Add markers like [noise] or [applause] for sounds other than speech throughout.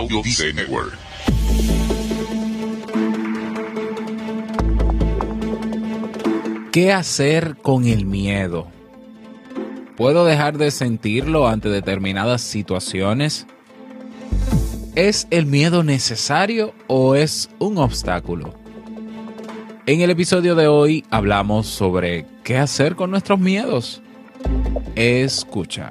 Audio Network. ¿Qué hacer con el miedo? ¿Puedo dejar de sentirlo ante determinadas situaciones? ¿Es el miedo necesario o es un obstáculo? En el episodio de hoy hablamos sobre qué hacer con nuestros miedos. Escucha.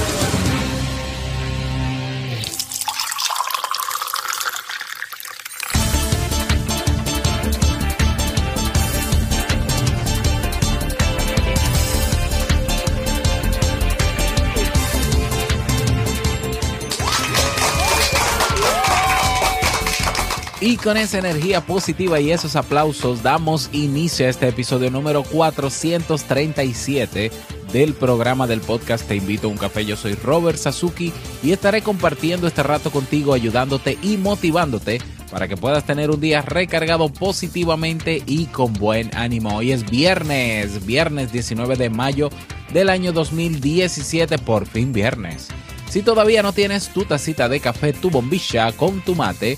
Con esa energía positiva y esos aplausos damos inicio a este episodio número 437 del programa del podcast Te invito a un café. Yo soy Robert Sasuki y estaré compartiendo este rato contigo, ayudándote y motivándote para que puedas tener un día recargado positivamente y con buen ánimo. Hoy es viernes, viernes 19 de mayo del año 2017, por fin viernes. Si todavía no tienes tu tacita de café, tu bombilla con tu mate,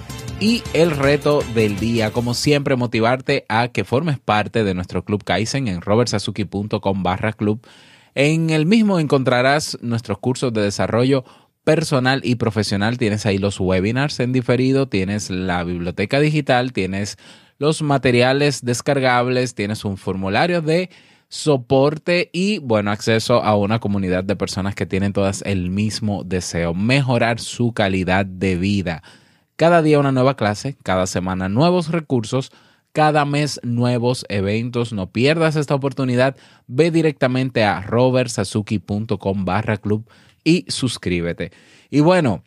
y el reto del día, como siempre, motivarte a que formes parte de nuestro Club Kaizen en robertsazuki.com barra club. En el mismo encontrarás nuestros cursos de desarrollo personal y profesional. Tienes ahí los webinars en diferido, tienes la biblioteca digital, tienes los materiales descargables, tienes un formulario de soporte y, bueno, acceso a una comunidad de personas que tienen todas el mismo deseo, mejorar su calidad de vida. Cada día una nueva clase, cada semana nuevos recursos, cada mes nuevos eventos. No pierdas esta oportunidad. Ve directamente a robertsazuki.com barra club y suscríbete. Y bueno,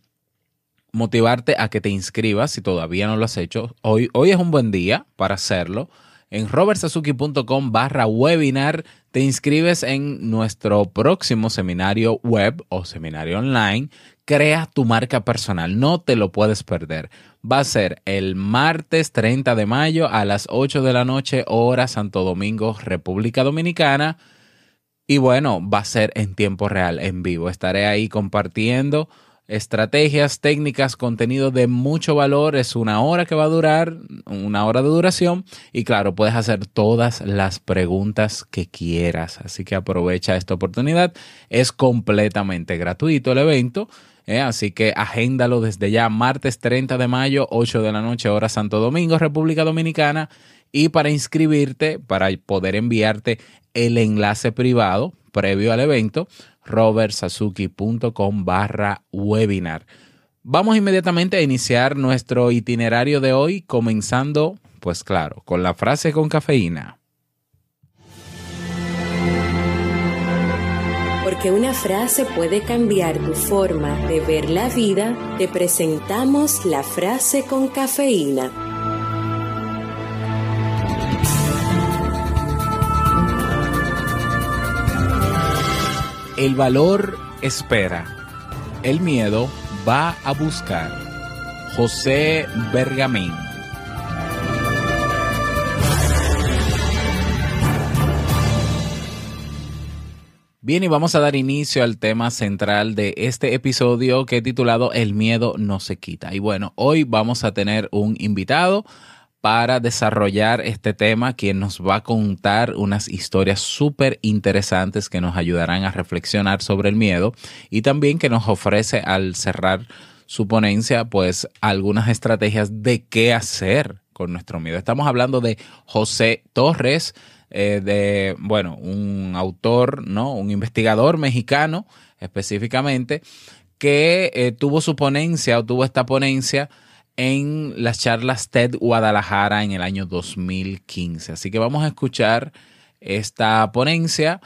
motivarte a que te inscribas si todavía no lo has hecho. Hoy, hoy es un buen día para hacerlo. En robertsazuki.com barra webinar te inscribes en nuestro próximo seminario web o seminario online Crea tu marca personal, no te lo puedes perder. Va a ser el martes 30 de mayo a las 8 de la noche, hora Santo Domingo, República Dominicana. Y bueno, va a ser en tiempo real, en vivo. Estaré ahí compartiendo estrategias, técnicas, contenido de mucho valor. Es una hora que va a durar, una hora de duración. Y claro, puedes hacer todas las preguntas que quieras. Así que aprovecha esta oportunidad. Es completamente gratuito el evento. ¿Eh? así que agéndalo desde ya, martes 30 de mayo, 8 de la noche, hora Santo Domingo, República Dominicana. Y para inscribirte, para poder enviarte el enlace privado previo al evento, robertsazuki.com barra webinar. Vamos inmediatamente a iniciar nuestro itinerario de hoy, comenzando, pues claro, con la frase con cafeína. Porque una frase puede cambiar tu forma de ver la vida, te presentamos la frase con cafeína. El valor espera, el miedo va a buscar. José Bergamín. Bien, y vamos a dar inicio al tema central de este episodio que he titulado El miedo no se quita. Y bueno, hoy vamos a tener un invitado para desarrollar este tema, quien nos va a contar unas historias súper interesantes que nos ayudarán a reflexionar sobre el miedo y también que nos ofrece al cerrar su ponencia, pues algunas estrategias de qué hacer con nuestro miedo. Estamos hablando de José Torres, eh, de, bueno, un autor, ¿no? Un investigador mexicano específicamente, que eh, tuvo su ponencia o tuvo esta ponencia en las charlas TED Guadalajara en el año 2015. Así que vamos a escuchar esta ponencia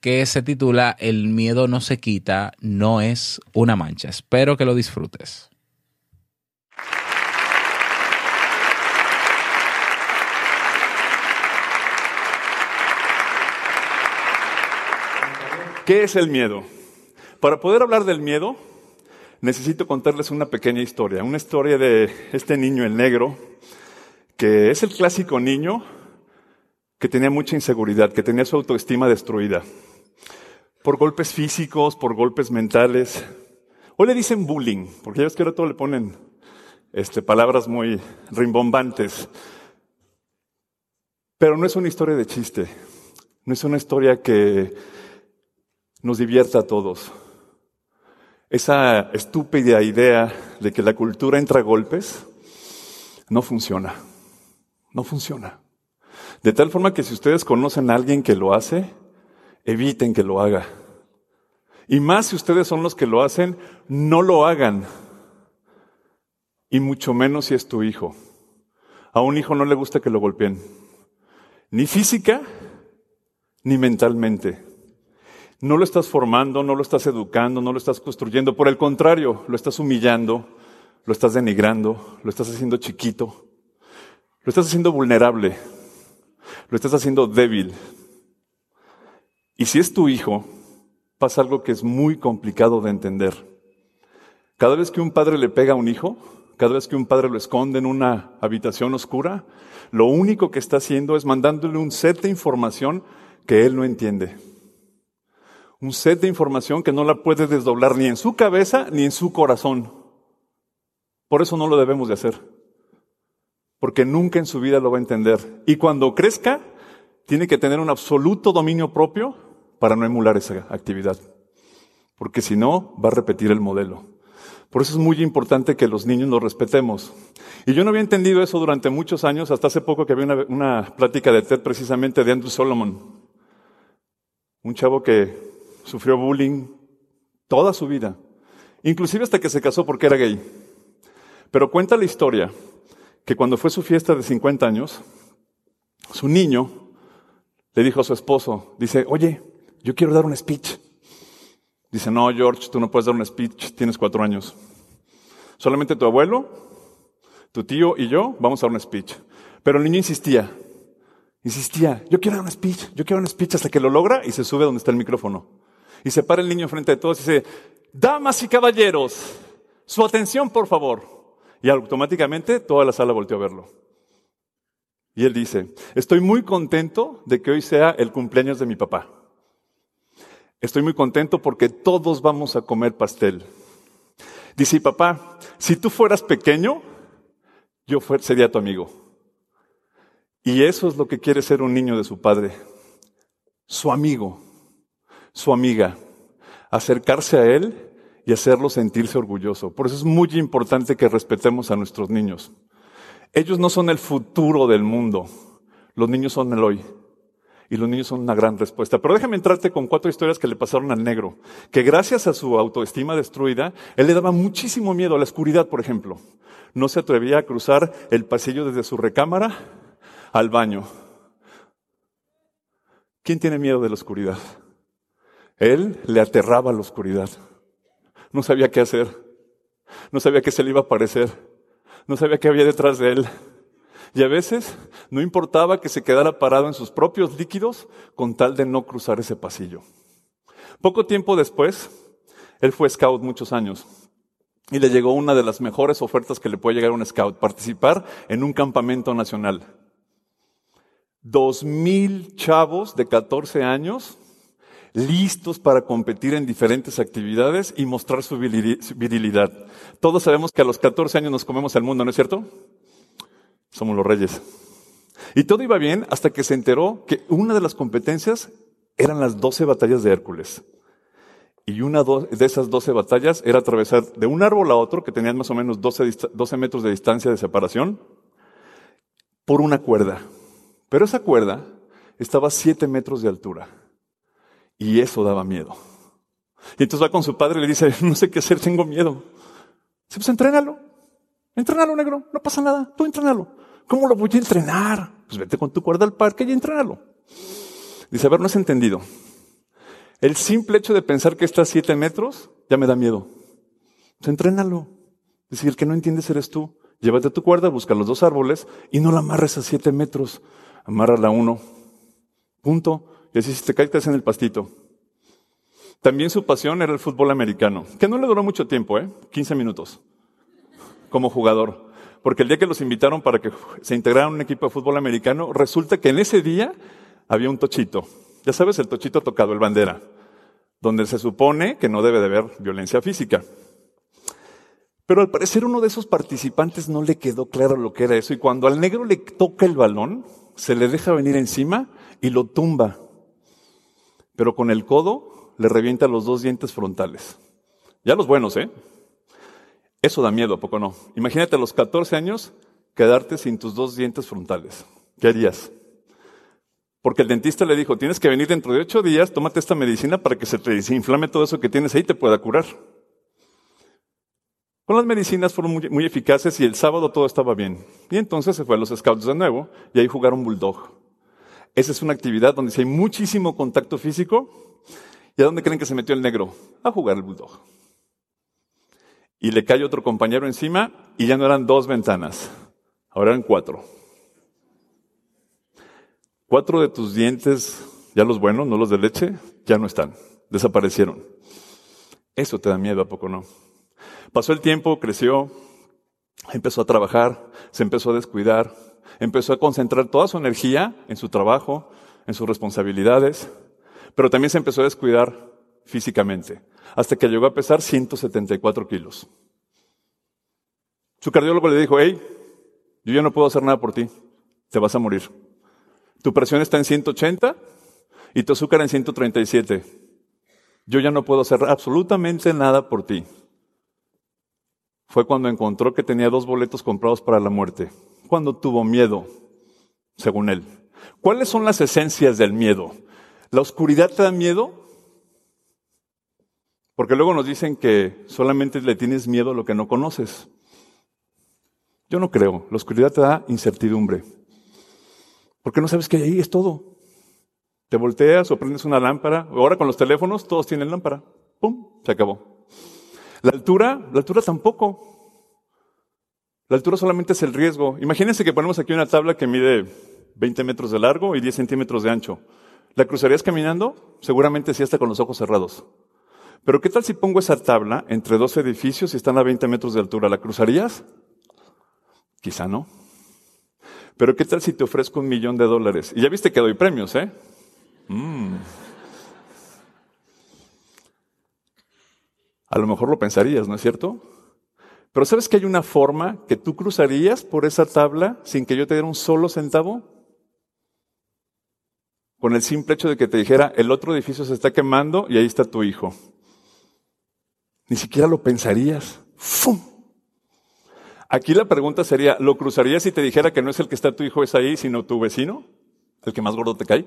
que se titula El miedo no se quita, no es una mancha. Espero que lo disfrutes. ¿Qué es el miedo? Para poder hablar del miedo, necesito contarles una pequeña historia, una historia de este niño, el negro, que es el clásico niño que tenía mucha inseguridad, que tenía su autoestima destruida, por golpes físicos, por golpes mentales. Hoy le dicen bullying, porque ya ves que ahora todo le ponen este, palabras muy rimbombantes. Pero no es una historia de chiste, no es una historia que nos divierta a todos esa estúpida idea de que la cultura entra a golpes no funciona. No funciona. De tal forma que si ustedes conocen a alguien que lo hace, eviten que lo haga. Y más si ustedes son los que lo hacen, no lo hagan. Y mucho menos si es tu hijo. A un hijo no le gusta que lo golpeen. Ni física, ni mentalmente. No lo estás formando, no lo estás educando, no lo estás construyendo. Por el contrario, lo estás humillando, lo estás denigrando, lo estás haciendo chiquito, lo estás haciendo vulnerable, lo estás haciendo débil. Y si es tu hijo, pasa algo que es muy complicado de entender. Cada vez que un padre le pega a un hijo, cada vez que un padre lo esconde en una habitación oscura, lo único que está haciendo es mandándole un set de información que él no entiende un set de información que no la puede desdoblar ni en su cabeza ni en su corazón. Por eso no lo debemos de hacer. Porque nunca en su vida lo va a entender. Y cuando crezca, tiene que tener un absoluto dominio propio para no emular esa actividad. Porque si no, va a repetir el modelo. Por eso es muy importante que los niños nos respetemos. Y yo no había entendido eso durante muchos años, hasta hace poco que había una, una plática de TED precisamente de Andrew Solomon. Un chavo que sufrió bullying toda su vida, inclusive hasta que se casó porque era gay. Pero cuenta la historia que cuando fue su fiesta de 50 años, su niño le dijo a su esposo, dice, oye, yo quiero dar un speech. Dice, no, George, tú no puedes dar un speech, tienes cuatro años. Solamente tu abuelo, tu tío y yo vamos a dar un speech. Pero el niño insistía, insistía, yo quiero dar un speech, yo quiero dar un speech hasta que lo logra y se sube donde está el micrófono. Y se para el niño frente de todos y dice, damas y caballeros, su atención por favor. Y automáticamente toda la sala volteó a verlo. Y él dice, estoy muy contento de que hoy sea el cumpleaños de mi papá. Estoy muy contento porque todos vamos a comer pastel. Dice, papá, si tú fueras pequeño, yo sería tu amigo. Y eso es lo que quiere ser un niño de su padre, su amigo su amiga, acercarse a él y hacerlo sentirse orgulloso. Por eso es muy importante que respetemos a nuestros niños. Ellos no son el futuro del mundo, los niños son el hoy. Y los niños son una gran respuesta. Pero déjame entrarte con cuatro historias que le pasaron al negro. Que gracias a su autoestima destruida, él le daba muchísimo miedo a la oscuridad, por ejemplo. No se atrevía a cruzar el pasillo desde su recámara al baño. ¿Quién tiene miedo de la oscuridad? Él le aterraba la oscuridad. No sabía qué hacer. No sabía qué se le iba a aparecer. No sabía qué había detrás de él. Y a veces no importaba que se quedara parado en sus propios líquidos con tal de no cruzar ese pasillo. Poco tiempo después, él fue scout muchos años y le llegó una de las mejores ofertas que le puede llegar a un scout, participar en un campamento nacional. Dos mil chavos de 14 años listos para competir en diferentes actividades y mostrar su virilidad. Todos sabemos que a los 14 años nos comemos el mundo, ¿no es cierto? Somos los reyes. Y todo iba bien hasta que se enteró que una de las competencias eran las 12 batallas de Hércules. Y una de esas 12 batallas era atravesar de un árbol a otro, que tenían más o menos 12, 12 metros de distancia de separación, por una cuerda. Pero esa cuerda estaba a siete metros de altura. Y eso daba miedo. Y entonces va con su padre y le dice, [laughs] no sé qué hacer, tengo miedo. Dice, pues entrénalo. Entrénalo, negro. No pasa nada. Tú entrénalo. ¿Cómo lo voy a entrenar? Pues vete con tu cuerda al parque y entrénalo. Dice, a ver, no has entendido. El simple hecho de pensar que está a siete metros ya me da miedo. Pues entrénalo. Dice, el que no entiendes eres tú. Llévate tu cuerda, busca los dos árboles y no la amarres a siete metros. Amárrala a uno. Punto. Así si te caes, en el pastito. También su pasión era el fútbol americano, que no le duró mucho tiempo, ¿eh? 15 minutos, como jugador. Porque el día que los invitaron para que se integraran a un equipo de fútbol americano, resulta que en ese día había un tochito. Ya sabes, el tochito tocado, el bandera, donde se supone que no debe de haber violencia física. Pero al parecer uno de esos participantes no le quedó claro lo que era eso y cuando al negro le toca el balón, se le deja venir encima y lo tumba. Pero con el codo le revienta los dos dientes frontales. Ya los buenos, ¿eh? Eso da miedo, ¿a poco no? Imagínate a los 14 años quedarte sin tus dos dientes frontales. ¿Qué harías? Porque el dentista le dijo, tienes que venir dentro de ocho días, tómate esta medicina para que se te desinflame todo eso que tienes ahí y te pueda curar. Con las medicinas fueron muy, eficaces y el sábado todo estaba bien. Y entonces se fue a los scouts de nuevo y ahí jugaron bulldog. Esa es una actividad donde si hay muchísimo contacto físico. ¿Y a dónde creen que se metió el negro? A jugar el bulldog. Y le cae otro compañero encima y ya no eran dos ventanas, ahora eran cuatro. Cuatro de tus dientes, ya los buenos, no los de leche, ya no están, desaparecieron. Eso te da miedo, ¿a poco no? Pasó el tiempo, creció, empezó a trabajar, se empezó a descuidar, empezó a concentrar toda su energía en su trabajo, en sus responsabilidades, pero también se empezó a descuidar físicamente, hasta que llegó a pesar 174 kilos. Su cardiólogo le dijo, hey, yo ya no puedo hacer nada por ti, te vas a morir. Tu presión está en 180 y tu azúcar en 137. Yo ya no puedo hacer absolutamente nada por ti. Fue cuando encontró que tenía dos boletos comprados para la muerte cuando tuvo miedo, según él. ¿Cuáles son las esencias del miedo? ¿La oscuridad te da miedo? Porque luego nos dicen que solamente le tienes miedo a lo que no conoces. Yo no creo. La oscuridad te da incertidumbre. Porque no sabes que ahí es todo. Te volteas o prendes una lámpara. Ahora con los teléfonos todos tienen lámpara. ¡Pum! Se acabó. La altura, la altura tampoco. La altura solamente es el riesgo. Imagínense que ponemos aquí una tabla que mide 20 metros de largo y 10 centímetros de ancho. ¿La cruzarías caminando? Seguramente sí, hasta con los ojos cerrados. Pero ¿qué tal si pongo esa tabla entre dos edificios y están a 20 metros de altura? ¿La cruzarías? Quizá no. Pero ¿qué tal si te ofrezco un millón de dólares? Y ya viste que doy premios, ¿eh? Mm. A lo mejor lo pensarías, ¿no es cierto? Pero ¿sabes que hay una forma que tú cruzarías por esa tabla sin que yo te diera un solo centavo? Con el simple hecho de que te dijera, el otro edificio se está quemando y ahí está tu hijo. Ni siquiera lo pensarías. ¡Fum! Aquí la pregunta sería, ¿lo cruzarías si te dijera que no es el que está tu hijo es ahí, sino tu vecino? ¿El que más gordo te cae?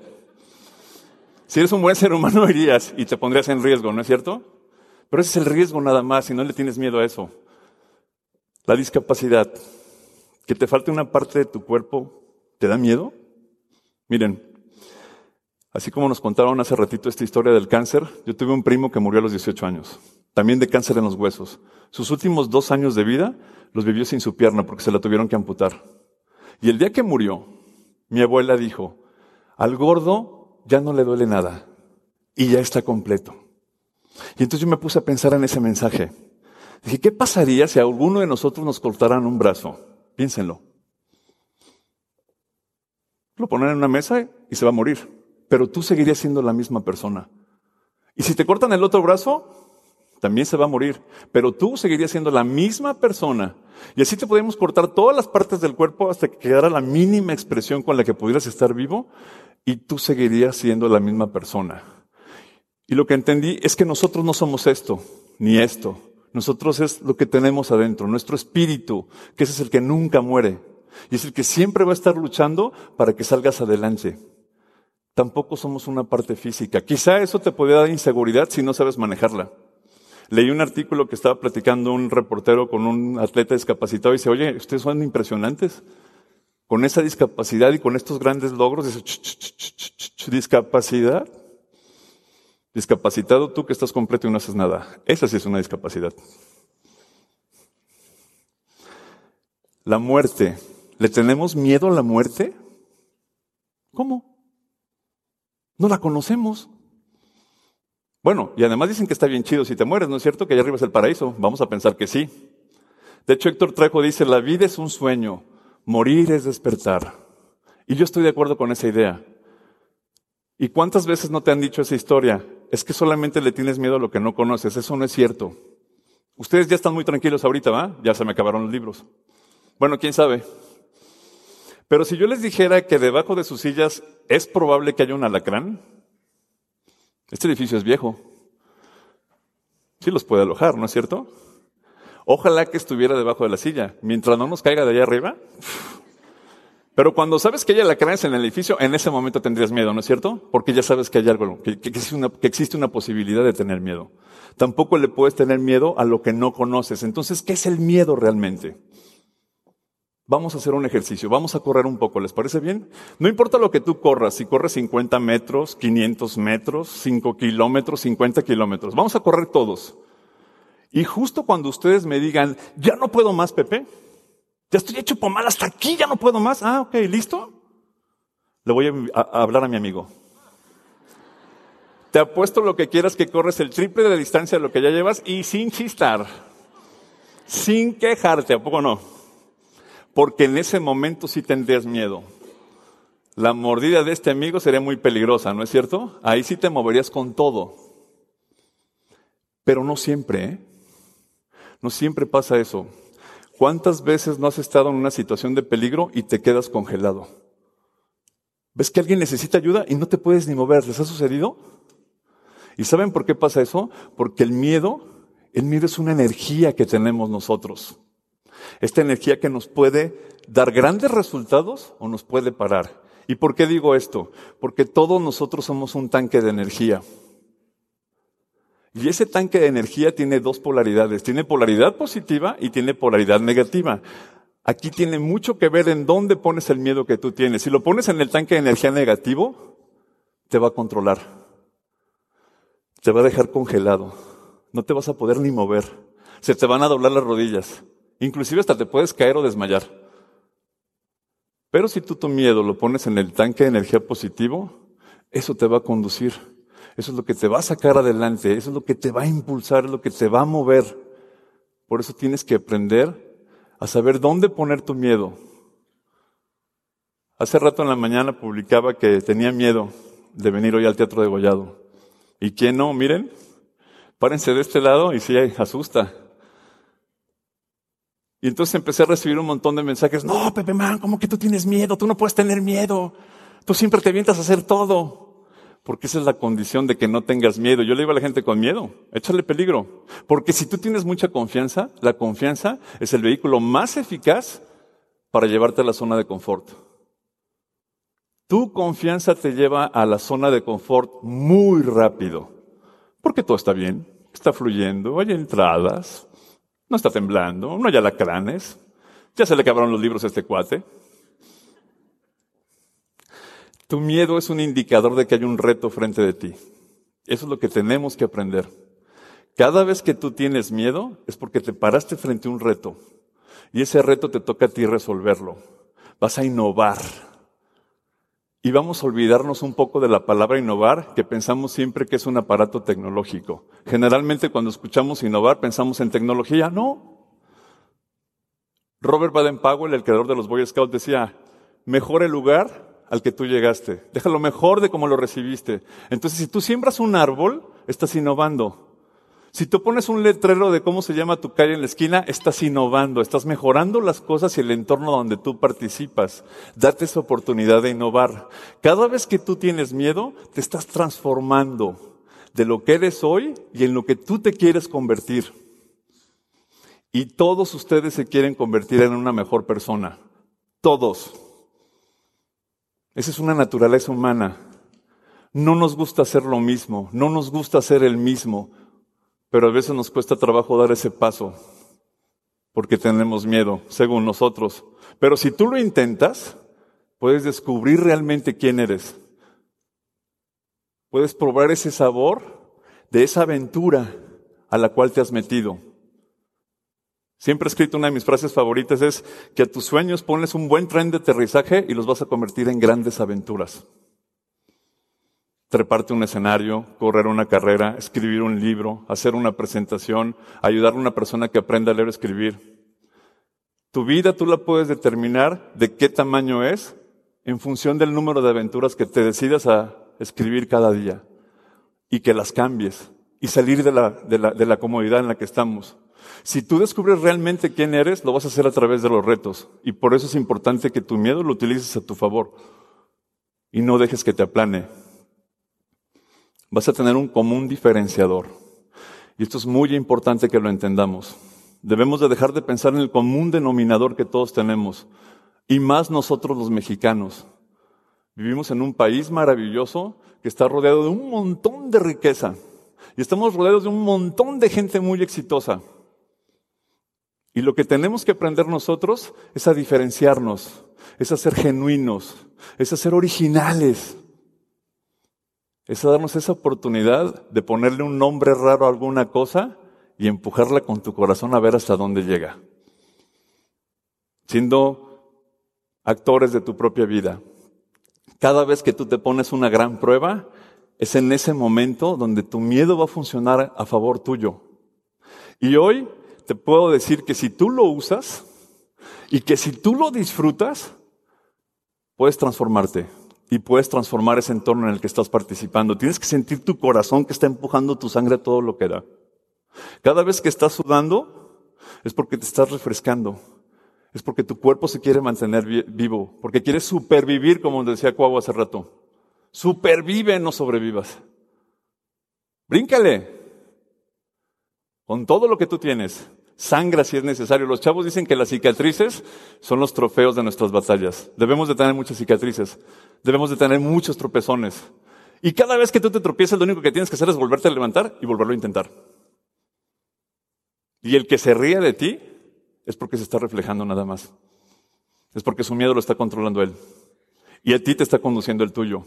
Si eres un buen ser humano [laughs] irías y te pondrías en riesgo, ¿no es cierto? Pero ese es el riesgo nada más y no le tienes miedo a eso. La discapacidad, que te falte una parte de tu cuerpo, ¿te da miedo? Miren, así como nos contaron hace ratito esta historia del cáncer, yo tuve un primo que murió a los 18 años, también de cáncer en los huesos. Sus últimos dos años de vida los vivió sin su pierna porque se la tuvieron que amputar. Y el día que murió, mi abuela dijo, al gordo ya no le duele nada y ya está completo. Y entonces yo me puse a pensar en ese mensaje. Dije, ¿qué pasaría si a alguno de nosotros nos cortaran un brazo? Piénsenlo. Lo ponen en una mesa y se va a morir. Pero tú seguirías siendo la misma persona. Y si te cortan el otro brazo, también se va a morir. Pero tú seguirías siendo la misma persona. Y así te podemos cortar todas las partes del cuerpo hasta que quedara la mínima expresión con la que pudieras estar vivo. Y tú seguirías siendo la misma persona. Y lo que entendí es que nosotros no somos esto, ni esto. Nosotros es lo que tenemos adentro, nuestro espíritu, que ese es el que nunca muere. y es el que siempre va a estar luchando para que salgas adelante. Tampoco somos una parte física. Quizá eso te puede dar inseguridad si no sabes manejarla. Leí un artículo que estaba platicando un reportero con un atleta discapacitado y dice, oye, ustedes son impresionantes. Con esa discapacidad y con estos grandes logros, dice, discapacidad. Discapacitado tú que estás completo y no haces nada. Esa sí es una discapacidad. La muerte. ¿Le tenemos miedo a la muerte? ¿Cómo? No la conocemos. Bueno, y además dicen que está bien chido si te mueres, ¿no es cierto? Que allá arriba es el paraíso. Vamos a pensar que sí. De hecho, Héctor Trejo dice, la vida es un sueño, morir es despertar. Y yo estoy de acuerdo con esa idea. ¿Y cuántas veces no te han dicho esa historia? Es que solamente le tienes miedo a lo que no conoces. Eso no es cierto. Ustedes ya están muy tranquilos ahorita, ¿va? Ya se me acabaron los libros. Bueno, quién sabe. Pero si yo les dijera que debajo de sus sillas es probable que haya un alacrán, este edificio es viejo. Sí los puede alojar, ¿no es cierto? Ojalá que estuviera debajo de la silla. Mientras no nos caiga de allá arriba. Pero cuando sabes que hay alacranes en el edificio, en ese momento tendrías miedo, ¿no es cierto? Porque ya sabes que hay algo, que, una, que existe una posibilidad de tener miedo. Tampoco le puedes tener miedo a lo que no conoces. Entonces, ¿qué es el miedo realmente? Vamos a hacer un ejercicio, vamos a correr un poco, ¿les parece bien? No importa lo que tú corras, si corres 50 metros, 500 metros, 5 kilómetros, 50 kilómetros, vamos a correr todos. Y justo cuando ustedes me digan, ya no puedo más, Pepe, ya estoy hecho mal hasta aquí, ya no puedo más, ah, ok, listo, le voy a, hablar a mi amigo. Te apuesto lo que quieras que corres el triple de distancia de lo que ya llevas y sin chistar, sin quejarte, ¿a poco no? porque en ese momento sí tendrías miedo. La mordida de este amigo sería muy peligrosa, ¿no es cierto? Ahí sí te moverías con todo. Pero no siempre, ¿eh? No siempre pasa eso. ¿Cuántas veces no has estado en una situación de peligro y te quedas congelado? ¿Ves que alguien necesita ayuda y no te puedes ni mover? ¿Les ha sucedido? ¿Y saben por qué pasa eso? Porque el miedo, el miedo es una energía que tenemos nosotros. Esta energía que nos puede dar grandes resultados o nos puede parar. ¿Y por qué digo esto? Porque todos nosotros somos un tanque de energía. Y ese tanque de energía tiene dos polaridades. Tiene polaridad positiva y tiene polaridad negativa. Aquí tiene mucho que ver en dónde pones el miedo que tú tienes. Si lo pones en el tanque de energía negativo, te va a controlar. Te va a dejar congelado. No te vas a poder ni mover. Se te van a doblar las rodillas. Inclusive hasta te puedes caer o desmayar. Pero si tú tu miedo lo pones en el tanque de energía positivo, eso te va a conducir. Eso es lo que te va a sacar adelante. Eso es lo que te va a impulsar, es lo que te va a mover. Por eso tienes que aprender a saber dónde poner tu miedo. Hace rato en la mañana publicaba que tenía miedo de venir hoy al Teatro de Gollado. ¿Y quién no? Miren, párense de este lado y sí, asusta. Y entonces empecé a recibir un montón de mensajes, no, Pepe Man, ¿cómo que tú tienes miedo? Tú no puedes tener miedo. Tú siempre te avientas a hacer todo. Porque esa es la condición de que no tengas miedo. Yo le digo a la gente con miedo, échale peligro. Porque si tú tienes mucha confianza, la confianza es el vehículo más eficaz para llevarte a la zona de confort. Tu confianza te lleva a la zona de confort muy rápido. Porque todo está bien, está fluyendo, hay entradas, no está temblando, no hay alacranes. Ya se le acabaron los libros a este cuate. Tu miedo es un indicador de que hay un reto frente de ti. Eso es lo que tenemos que aprender. Cada vez que tú tienes miedo es porque te paraste frente a un reto. Y ese reto te toca a ti resolverlo. Vas a innovar. Y vamos a olvidarnos un poco de la palabra innovar, que pensamos siempre que es un aparato tecnológico. Generalmente cuando escuchamos innovar pensamos en tecnología. No. Robert Baden-Powell, el creador de los Boy Scouts, decía, mejor el lugar al que tú llegaste. Déjalo mejor de cómo lo recibiste. Entonces, si tú siembras un árbol, estás innovando. Si tú pones un letrero de cómo se llama tu calle en la esquina, estás innovando, estás mejorando las cosas y el entorno donde tú participas. Date esa oportunidad de innovar. Cada vez que tú tienes miedo, te estás transformando de lo que eres hoy y en lo que tú te quieres convertir. Y todos ustedes se quieren convertir en una mejor persona. Todos. Esa es una naturaleza humana. No nos gusta hacer lo mismo, no nos gusta hacer el mismo, pero a veces nos cuesta trabajo dar ese paso porque tenemos miedo, según nosotros. Pero si tú lo intentas, puedes descubrir realmente quién eres. Puedes probar ese sabor de esa aventura a la cual te has metido. Siempre he escrito una de mis frases favoritas es que a tus sueños pones un buen tren de aterrizaje y los vas a convertir en grandes aventuras. Treparte un escenario, correr una carrera, escribir un libro, hacer una presentación, ayudar a una persona que aprenda a leer o escribir. Tu vida tú la puedes determinar de qué tamaño es en función del número de aventuras que te decidas a escribir cada día y que las cambies y salir de la, de la, de la comodidad en la que estamos. Si tú descubres realmente quién eres, lo vas a hacer a través de los retos. Y por eso es importante que tu miedo lo utilices a tu favor y no dejes que te aplane. Vas a tener un común diferenciador. Y esto es muy importante que lo entendamos. Debemos de dejar de pensar en el común denominador que todos tenemos. Y más nosotros los mexicanos. Vivimos en un país maravilloso que está rodeado de un montón de riqueza. Y estamos rodeados de un montón de gente muy exitosa. Y lo que tenemos que aprender nosotros es a diferenciarnos, es a ser genuinos, es a ser originales, es a darnos esa oportunidad de ponerle un nombre raro a alguna cosa y empujarla con tu corazón a ver hasta dónde llega. Siendo actores de tu propia vida. Cada vez que tú te pones una gran prueba, es en ese momento donde tu miedo va a funcionar a favor tuyo. Y hoy te puedo decir que si tú lo usas y que si tú lo disfrutas, puedes transformarte y puedes transformar ese entorno en el que estás participando. Tienes que sentir tu corazón que está empujando tu sangre a todo lo que da. Cada vez que estás sudando es porque te estás refrescando. Es porque tu cuerpo se quiere mantener vivo, porque quieres supervivir, como decía Cuau hace rato. Supervive, no sobrevivas. Bríncale. Con todo lo que tú tienes. Sangra si es necesario. Los chavos dicen que las cicatrices son los trofeos de nuestras batallas. Debemos de tener muchas cicatrices. Debemos de tener muchos tropezones. Y cada vez que tú te tropiezas, lo único que tienes que hacer es volverte a levantar y volverlo a intentar. Y el que se ríe de ti es porque se está reflejando nada más. Es porque su miedo lo está controlando él. Y a ti te está conduciendo el tuyo.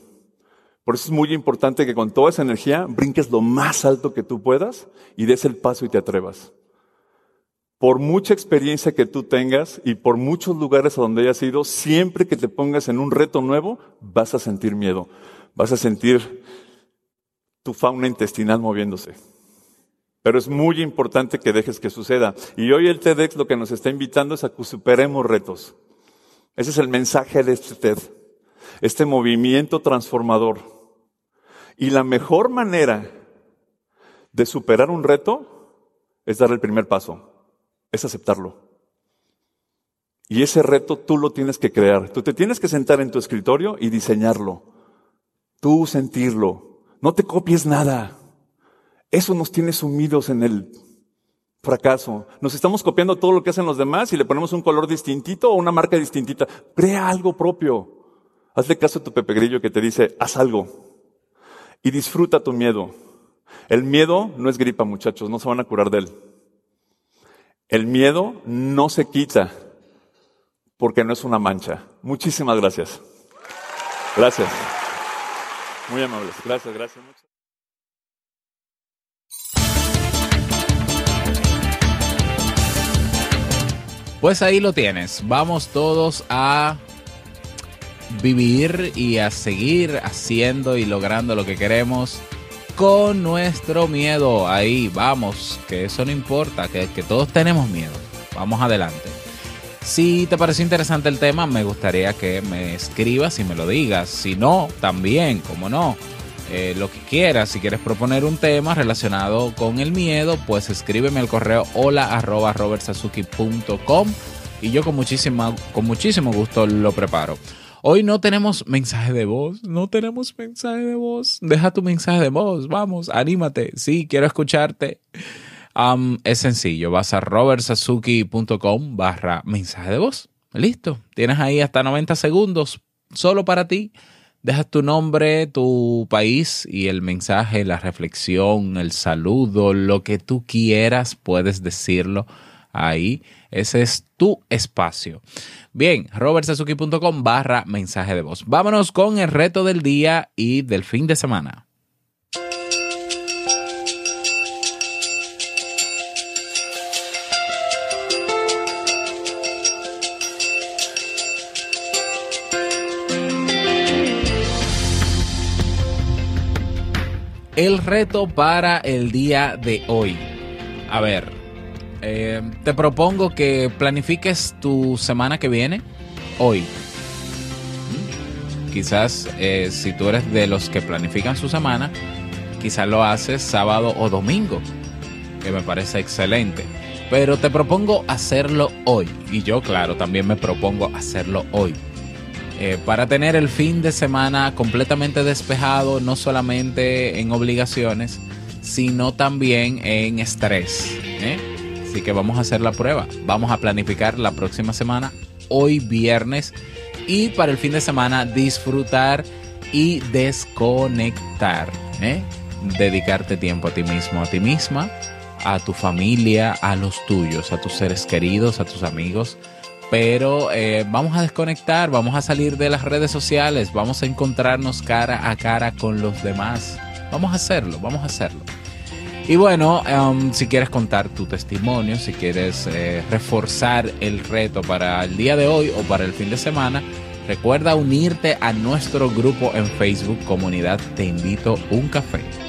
Por eso es muy importante que con toda esa energía brinques lo más alto que tú puedas y des el paso y te atrevas. Por mucha experiencia que tú tengas y por muchos lugares a donde hayas ido, siempre que te pongas en un reto nuevo, vas a sentir miedo. Vas a sentir tu fauna intestinal moviéndose. Pero es muy importante que dejes que suceda. Y hoy el TEDx lo que nos está invitando es a que superemos retos. Ese es el mensaje de este TED este movimiento transformador. Y la mejor manera de superar un reto es dar el primer paso, es aceptarlo. Y ese reto tú lo tienes que crear. Tú te tienes que sentar en tu escritorio y diseñarlo. Tú sentirlo. No te copies nada. Eso nos tiene sumidos en el fracaso. Nos estamos copiando todo lo que hacen los demás y le ponemos un color distintito o una marca distintita. Crea algo propio. Hazle caso a tu Pepe Grillo que te dice, haz algo. Y disfruta tu miedo. El miedo no es gripa, muchachos, no se van a curar de él. El miedo no se quita porque no es una mancha. Muchísimas gracias. Gracias. Muy amables. Gracias, gracias. Pues ahí lo tienes. Vamos todos a vivir y a seguir haciendo y logrando lo que queremos con nuestro miedo. Ahí vamos, que eso no importa, que, que todos tenemos miedo. Vamos adelante. Si te parece interesante el tema, me gustaría que me escribas y me lo digas. Si no, también, como no, eh, lo que quieras. Si quieres proponer un tema relacionado con el miedo, pues escríbeme al correo hola arroba y yo con, muchísima, con muchísimo gusto lo preparo. Hoy no tenemos mensaje de voz, no tenemos mensaje de voz. Deja tu mensaje de voz, vamos, anímate. Sí, quiero escucharte. es sencillo, vas a robertsazuki.com barra mensaje de voz. Listo, tienes ahí hasta 90 segundos solo para ti. Dejas tu nombre, tu país y el mensaje, la reflexión, el saludo, lo que tú quieras, puedes decirlo ahí. Ese es tu espacio. Bien, robertsazuki.com barra mensaje de voz. Vámonos con el reto del día y del fin de semana. el reto para el día de hoy. A ver, eh, te propongo que planifiques tu semana que viene hoy. Quizás eh, si tú eres de los que planifican su semana, quizás lo haces sábado o domingo, que me parece excelente. Pero te propongo hacerlo hoy. Y yo, claro, también me propongo hacerlo hoy. Eh, para tener el fin de semana completamente despejado, no solamente en obligaciones, sino también en estrés. ¿eh? Así que vamos a hacer la prueba. Vamos a planificar la próxima semana, hoy viernes, y para el fin de semana disfrutar y desconectar. ¿eh? Dedicarte tiempo a ti mismo, a ti misma, a tu familia, a los tuyos, a tus seres queridos, a tus amigos pero eh, vamos a desconectar, vamos a salir de las redes sociales, vamos a encontrarnos cara a cara con los demás. Vamos a hacerlo, vamos a hacerlo. Y bueno, um, si quieres contar tu testimonio, si quieres eh, reforzar el reto para el día de hoy o para el fin de semana, recuerda unirte a nuestro grupo en Facebook Comunidad Te Invito un Café.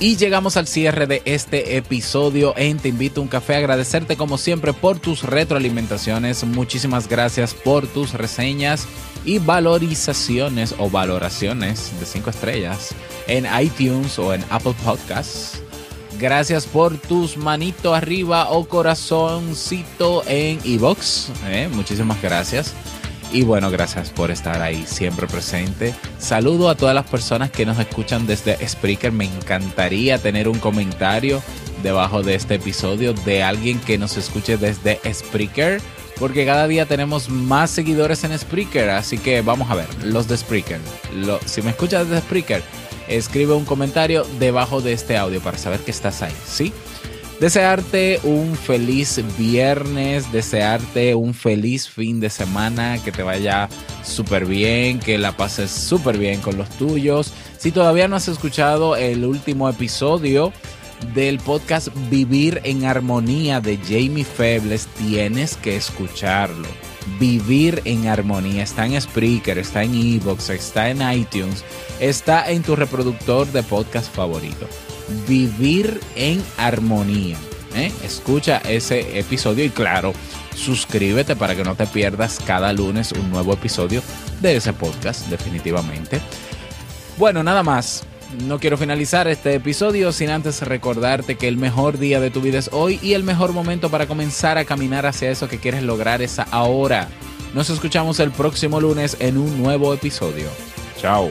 Y llegamos al cierre de este episodio en Te invito a un café. Agradecerte como siempre por tus retroalimentaciones. Muchísimas gracias por tus reseñas y valorizaciones o valoraciones de 5 estrellas en iTunes o en Apple Podcasts. Gracias por tus manitos arriba o corazoncito en iBox. Eh, muchísimas gracias. Y bueno, gracias por estar ahí siempre presente. Saludo a todas las personas que nos escuchan desde Spreaker. Me encantaría tener un comentario debajo de este episodio de alguien que nos escuche desde Spreaker. Porque cada día tenemos más seguidores en Spreaker. Así que vamos a ver, los de Spreaker. si me escuchas desde Spreaker, escribe un comentario debajo de este audio para saber que estás ahí. ¿Sí? Desearte un feliz viernes, desearte un feliz fin de semana, que te vaya súper bien, que la pases súper bien con los tuyos. Si todavía no has escuchado el último episodio del podcast Vivir en Armonía de Jamie Febles, tienes que escucharlo. Vivir en Armonía está en Spreaker, está en Evox, está en iTunes, está en tu reproductor de podcast favorito. Vivir en Armonía. ¿eh? Escucha ese episodio y claro, suscríbete para que no te pierdas cada lunes un nuevo episodio de ese podcast, definitivamente. Bueno, nada más. No quiero finalizar este episodio sin antes recordarte que el mejor día de tu vida es hoy y el mejor momento para comenzar a caminar hacia eso que quieres lograr es ahora. Nos escuchamos el próximo lunes en un nuevo episodio. Chao.